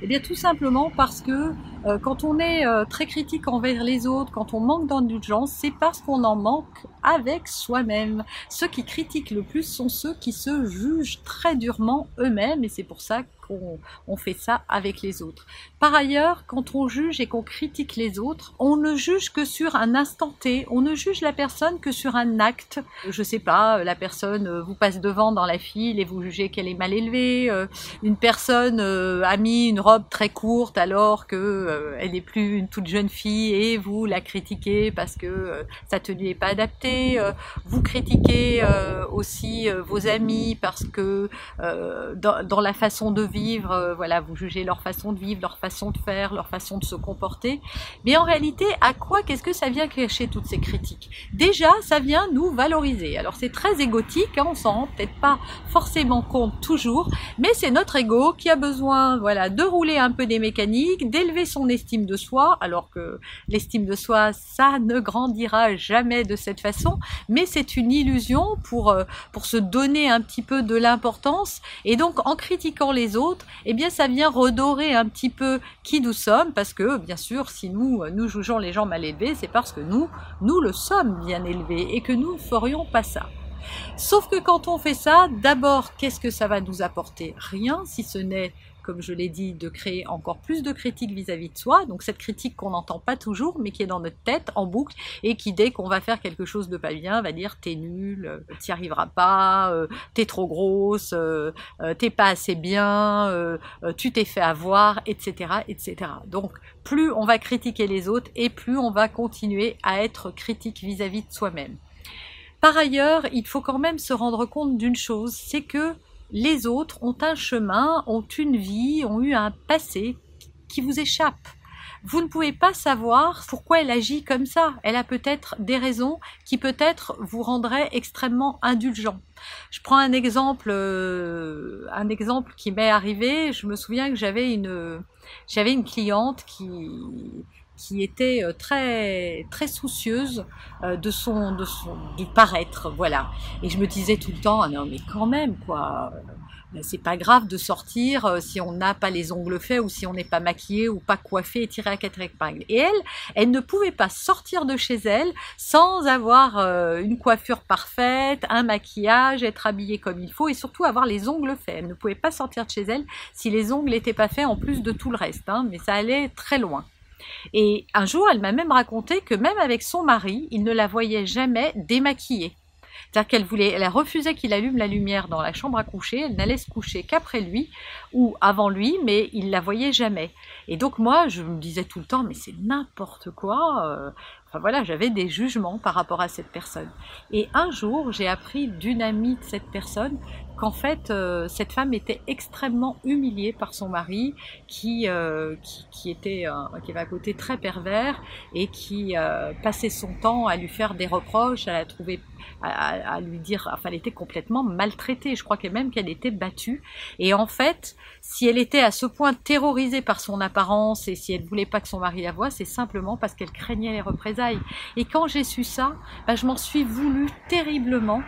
Eh bien tout simplement parce que euh, quand on est euh, très critique envers les autres, quand on manque d'indulgence, c'est parce qu'on en manque avec soi-même. Ceux qui critiquent le plus sont ceux qui se jugent très durement eux-mêmes et c'est pour ça on, fait ça avec les autres. Par ailleurs, quand on juge et qu'on critique les autres, on ne juge que sur un instant T, on ne juge la personne que sur un acte. Je sais pas, la personne euh, vous passe devant dans la file et vous jugez qu'elle est mal élevée. Euh, une personne euh, a mis une robe très courte alors que elle n'est plus une toute jeune fille et vous la critiquez parce que sa tenue n'est pas adaptée. vous critiquez aussi vos amis parce que dans la façon de vivre euh, voilà, vous jugez leur façon de vivre, leur façon de faire, leur façon de se comporter. Mais en réalité, à quoi qu'est-ce que ça vient cacher toutes ces critiques? Déjà, ça vient nous valoriser. Alors c'est très égotique, hein, on s'en rend peut-être pas forcément compte toujours, mais c'est notre ego qui a besoin, voilà, de rouler un peu des mécaniques, d'élever son estime de soi, alors que l'estime de soi, ça ne grandira jamais de cette façon, mais c'est une illusion pour euh, pour se donner un petit peu de l'importance. Et donc en critiquant les autres eh bien ça vient redorer un petit peu qui nous sommes, parce que bien sûr, si nous nous jugeons les gens mal élevés, c'est parce que nous, nous le sommes bien élevés et que nous ne ferions pas ça. Sauf que quand on fait ça, d'abord, qu'est-ce que ça va nous apporter? Rien, si ce n'est comme je l'ai dit, de créer encore plus de critiques vis-à-vis de soi. Donc cette critique qu'on n'entend pas toujours, mais qui est dans notre tête en boucle et qui dès qu'on va faire quelque chose de pas bien va dire t'es nul, euh, t'y arriveras pas, euh, t'es trop grosse, euh, t'es pas assez bien, tu t'es fait avoir, etc., etc. Donc plus on va critiquer les autres et plus on va continuer à être critique vis-à-vis de soi-même. Par ailleurs, il faut quand même se rendre compte d'une chose, c'est que les autres ont un chemin, ont une vie, ont eu un passé qui vous échappe. Vous ne pouvez pas savoir pourquoi elle agit comme ça. Elle a peut-être des raisons qui peut-être vous rendraient extrêmement indulgent. Je prends un exemple, euh, un exemple qui m'est arrivé. Je me souviens que j'avais une, j'avais une cliente qui, qui était euh, très très soucieuse euh, de son de son du paraître voilà et je me disais tout le temps ah non mais quand même quoi euh, c'est pas grave de sortir si on n'a pas les ongles faits ou si on n'est pas maquillé ou pas coiffé et tiré à quatre épingles. Et elle, elle ne pouvait pas sortir de chez elle sans avoir une coiffure parfaite, un maquillage, être habillée comme il faut et surtout avoir les ongles faits. Elle ne pouvait pas sortir de chez elle si les ongles n'étaient pas faits en plus de tout le reste. Hein, mais ça allait très loin. Et un jour, elle m'a même raconté que même avec son mari, il ne la voyait jamais démaquillée. C'est-à-dire qu'elle elle a refusé qu'il allume la lumière dans la chambre à coucher, elle n'allait se coucher qu'après lui ou avant lui, mais il la voyait jamais. Et donc moi, je me disais tout le temps, mais c'est n'importe quoi. Euh. Enfin voilà, j'avais des jugements par rapport à cette personne. Et un jour, j'ai appris d'une amie de cette personne qu'en fait euh, cette femme était extrêmement humiliée par son mari qui euh, qui, était qui avait un côté très pervers et qui euh, passait son temps à lui faire des reproches à la trouver à, lui dire enfin elle était complètement maltraitée je crois qu'elle même qu'elle était battue et en fait si elle était à ce point terrorisée par son apparence et si elle voulait pas que son mari la voie c'est simplement parce qu'elle craignait les représailles et quand j'ai su ça ben, je m'en suis voulu terriblement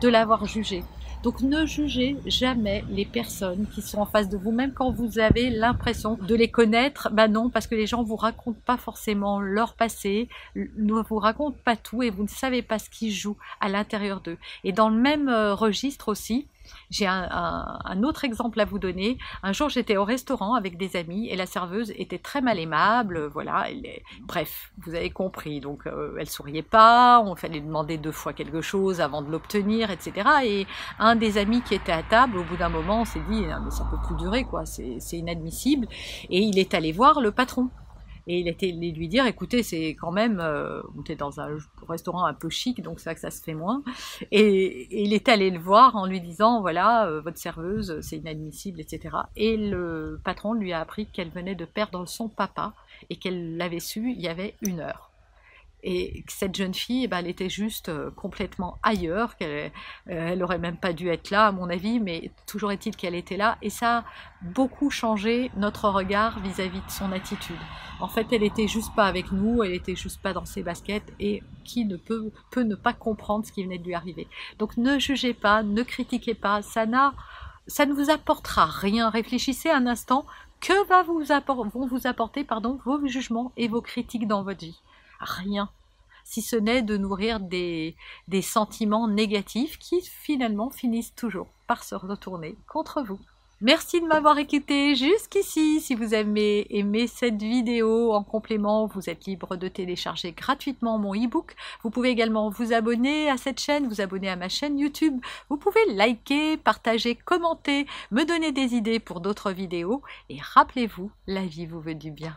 de l'avoir jugée donc ne jugez jamais les personnes qui sont en face de vous, même quand vous avez l'impression de les connaître. Bah non, parce que les gens vous racontent pas forcément leur passé, ne vous racontent pas tout et vous ne savez pas ce qui joue à l'intérieur d'eux. Et dans le même euh, registre aussi, J'ai un, autre exemple à vous donner. Un jour, j'étais au restaurant avec des amis et la serveuse était très mal aimable. Voilà, bref, vous avez compris. Donc, euh, elle souriait pas. On fallait demander deux fois quelque chose avant de l'obtenir, etc. Et un des amis qui était à table, au bout d'un moment, s'est dit ah, mais ça peut plus durer, quoi. C'est inadmissible. Et il est allé voir le patron. Et il était allé lui dire, écoutez, c'est quand même, euh, on était dans un restaurant un peu chic, donc c'est vrai que ça se fait moins. Et, il est allé le voir en lui disant, voilà, euh, votre serveuse, c'est inadmissible, etc. Et le patron lui a appris qu'elle venait de perdre son papa et qu'elle l'avait su il y avait une heure. Et cette jeune fille, eh ben, elle était juste euh, complètement ailleurs, qu'elle elle aurait même pas dû être là, à mon avis, mais toujours est-il qu'elle était là, et ça a beaucoup changé notre regard vis-à-vis de son attitude. En fait, elle était juste pas avec nous, elle était juste pas dans ses baskets, et qui ne peut, ne pas comprendre ce qui venait de lui arriver. Donc ne jugez pas, ne critiquez pas, ça ça ne vous apportera rien. Réfléchissez un instant, que va vous vont vous apporter vos jugements et vos critiques dans votre vie? Rien, si ce n'est de nourrir des, sentiments négatifs qui finalement finissent toujours par se retourner contre vous. Merci de m'avoir écouté jusqu'ici. Si vous avez aimé cette vidéo en complément, vous êtes libre de télécharger gratuitement mon e-book. Vous pouvez également vous abonner à cette chaîne, vous abonner à ma chaîne YouTube. Vous pouvez liker, partager, commenter, me donner des idées pour d'autres vidéos. Et rappelez-vous, la vie vous veut du bien.